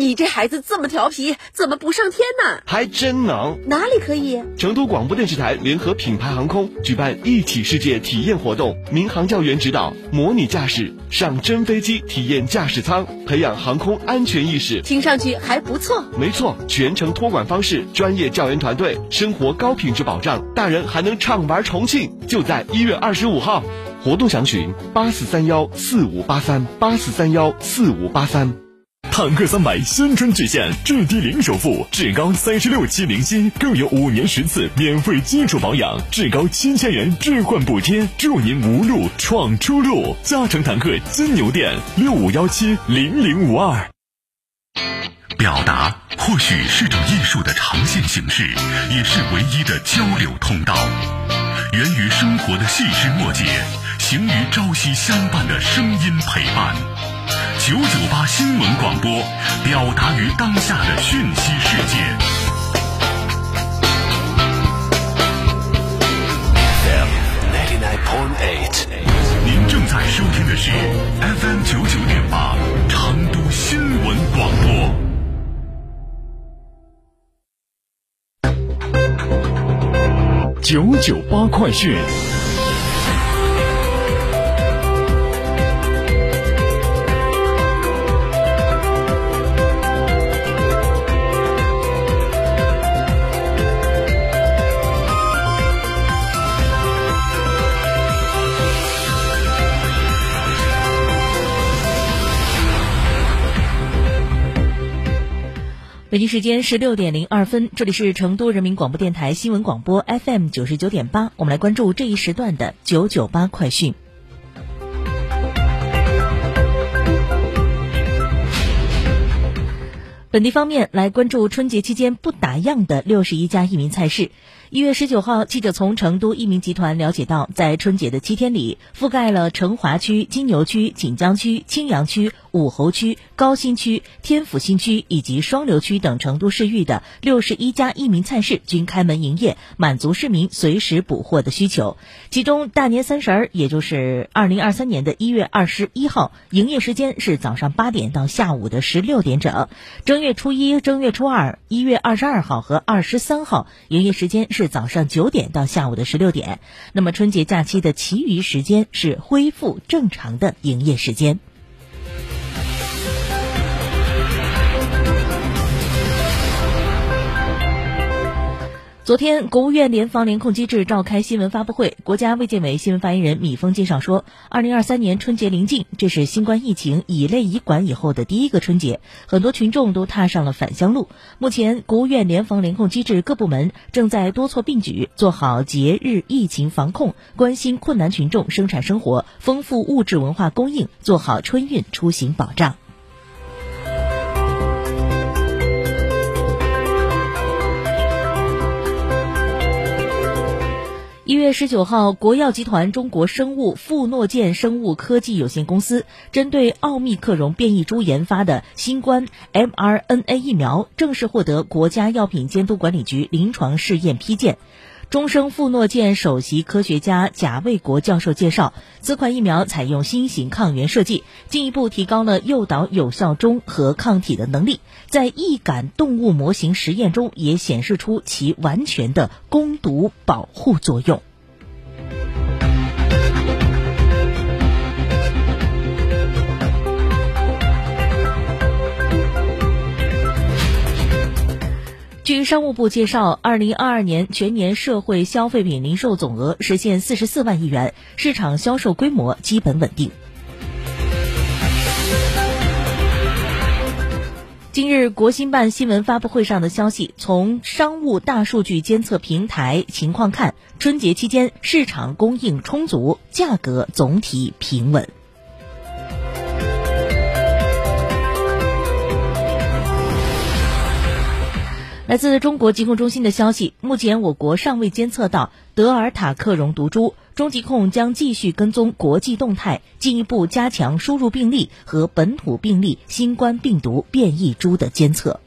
你这孩子这么调皮，怎么不上天呢？还真能。哪里可以？成都广播电视台联合品牌航空举办一起世界体验活动，民航教员指导，模拟驾驶，上真飞机体验驾驶舱，培养航空安全意识。听上去还不错。没错，全程托管方式，专业教员团队，生活高品质保障，大人还能畅玩重庆。就在一月二十五号，活动详询八四三幺四五八三八四三幺四五八三。坦克三百新春巨献，至低零首付，至高三十六期零息，更有五年十次免费基础保养，至高七千元置换补贴，祝您无路闯出路。嘉诚坦克金牛店六五幺七零零五二。表达或许是种艺术的呈现形式，也是唯一的交流通道。源于生活的细枝末节，行于朝夕相伴的声音陪伴。九九八新闻广播，表达于当下的讯息世界。您正在收听的是 FM 九九点八成都新闻广播。九九八快讯。北京时间十六点零二分，这里是成都人民广播电台新闻广播 FM 九十九点八，我们来关注这一时段的九九八快讯。本地方面来关注春节期间不打烊的六十一家益民菜市。一月十九号，记者从成都益民集团了解到，在春节的七天里，覆盖了成华区、金牛区、锦江区、青羊区、武侯区、高新区、天府新区以及双流区等成都市域的六十一家益民菜市均开门营业，满足市民随时补货的需求。其中，大年三十儿，也就是二零二三年的一月二十一号，营业时间是早上八点到下午的十六点整；正月初一、正月初二，一月二十二号和二十三号，营业时间是。是早上九点到下午的十六点，那么春节假期的其余时间是恢复正常的营业时间。昨天，国务院联防联控机制召开新闻发布会，国家卫健委新闻发言人米峰介绍说，二零二三年春节临近，这是新冠疫情以类以管以后的第一个春节，很多群众都踏上了返乡路。目前，国务院联防联控机制各部门正在多措并举，做好节日疫情防控，关心困难群众生产生活，丰富物质文化供应，做好春运出行保障。一月十九号，国药集团中国生物富诺健生物科技有限公司针对奥密克戎变异株研发的新冠 mRNA 疫苗正式获得国家药品监督管理局临床试验批件。中生富诺健首席科学家贾卫国教授介绍，此款疫苗采用新型抗原设计，进一步提高了诱导有效中和抗体的能力，在易感动物模型实验中也显示出其完全的攻毒保护作用。商务部介绍，二零二二年全年社会消费品零售总额实现四十四万亿元，市场销售规模基本稳定。今日国新办新闻发布会上的消息，从商务大数据监测平台情况看，春节期间市场供应充足，价格总体平稳。来自中国疾控中心的消息，目前我国尚未监测到德尔塔克戎毒株，中疾控将继续跟踪国际动态，进一步加强输入病例和本土病例新冠病毒变异株的监测。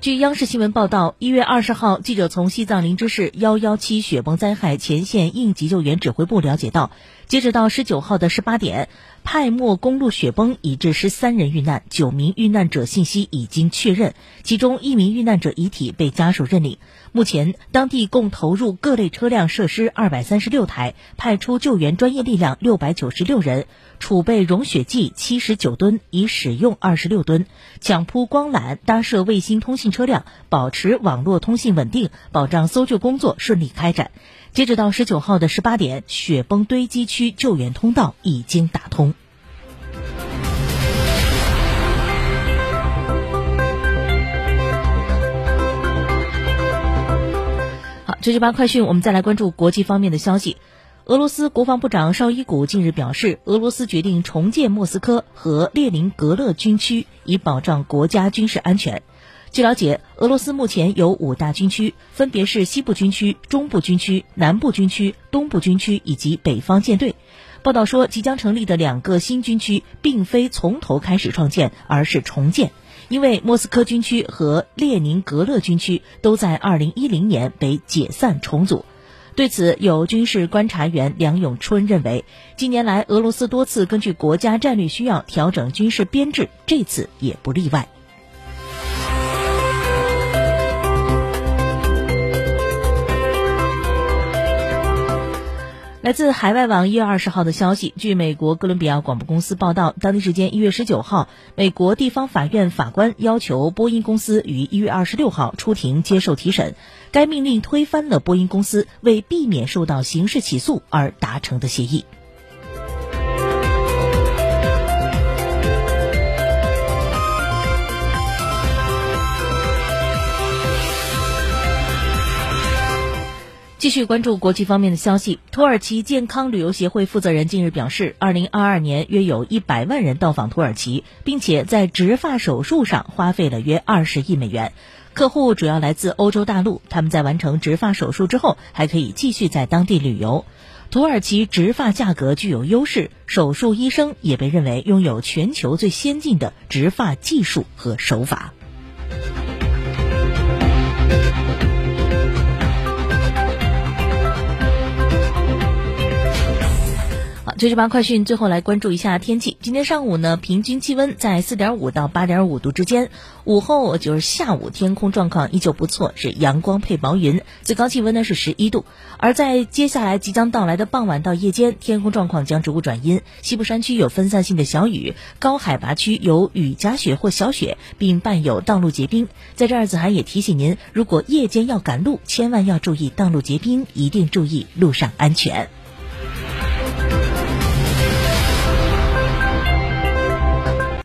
据央视新闻报道，一月二十号，记者从西藏林芝市幺幺七雪崩灾害前线应急救援指挥部了解到，截止到十九号的十八点，派莫公路雪崩已致十三人遇难，九名遇难者信息已经确认，其中一名遇难者遗体被家属认领。目前，当地共投入各类车辆设施二百三十六台，派出救援专业力量六百九十六人。储备融雪剂七十九吨，已使用二十六吨，抢铺光缆，搭设卫星通信车辆，保持网络通信稳定，保障搜救工作顺利开展。截止到十九号的十八点，雪崩堆积区救援通道已经打通。这就八快讯，我们再来关注国际方面的消息。俄罗斯国防部长绍伊古近日表示，俄罗斯决定重建莫斯科和列宁格勒军区，以保障国家军事安全。据了解，俄罗斯目前有五大军区，分别是西部军区、中部军区、南部军区、东部军区以及北方舰队。报道说，即将成立的两个新军区并非从头开始创建，而是重建，因为莫斯科军区和列宁格勒军区都在2010年被解散重组。对此，有军事观察员梁永春认为，近年来俄罗斯多次根据国家战略需要调整军事编制，这次也不例外。来自海外网一月二十号的消息，据美国哥伦比亚广播公司报道，当地时间一月十九号，美国地方法院法官要求波音公司于一月二十六号出庭接受提审。该命令推翻了波音公司为避免受到刑事起诉而达成的协议。继续关注国际方面的消息。土耳其健康旅游协会负责人近日表示，二零二二年约有一百万人到访土耳其，并且在植发手术上花费了约二十亿美元。客户主要来自欧洲大陆，他们在完成植发手术之后，还可以继续在当地旅游。土耳其植发价格具有优势，手术医生也被认为拥有全球最先进的植发技术和手法。九十八快讯，最后来关注一下天气。今天上午呢，平均气温在四点五到八点五度之间。午后就是下午，天空状况依旧不错，是阳光配薄云，最高气温呢是十一度。而在接下来即将到来的傍晚到夜间，天空状况将逐步转阴，西部山区有分散性的小雨，高海拔区有雨夹雪或小雪，并伴有道路结冰。在这儿，子涵也提醒您，如果夜间要赶路，千万要注意道路结冰，一定注意路上安全。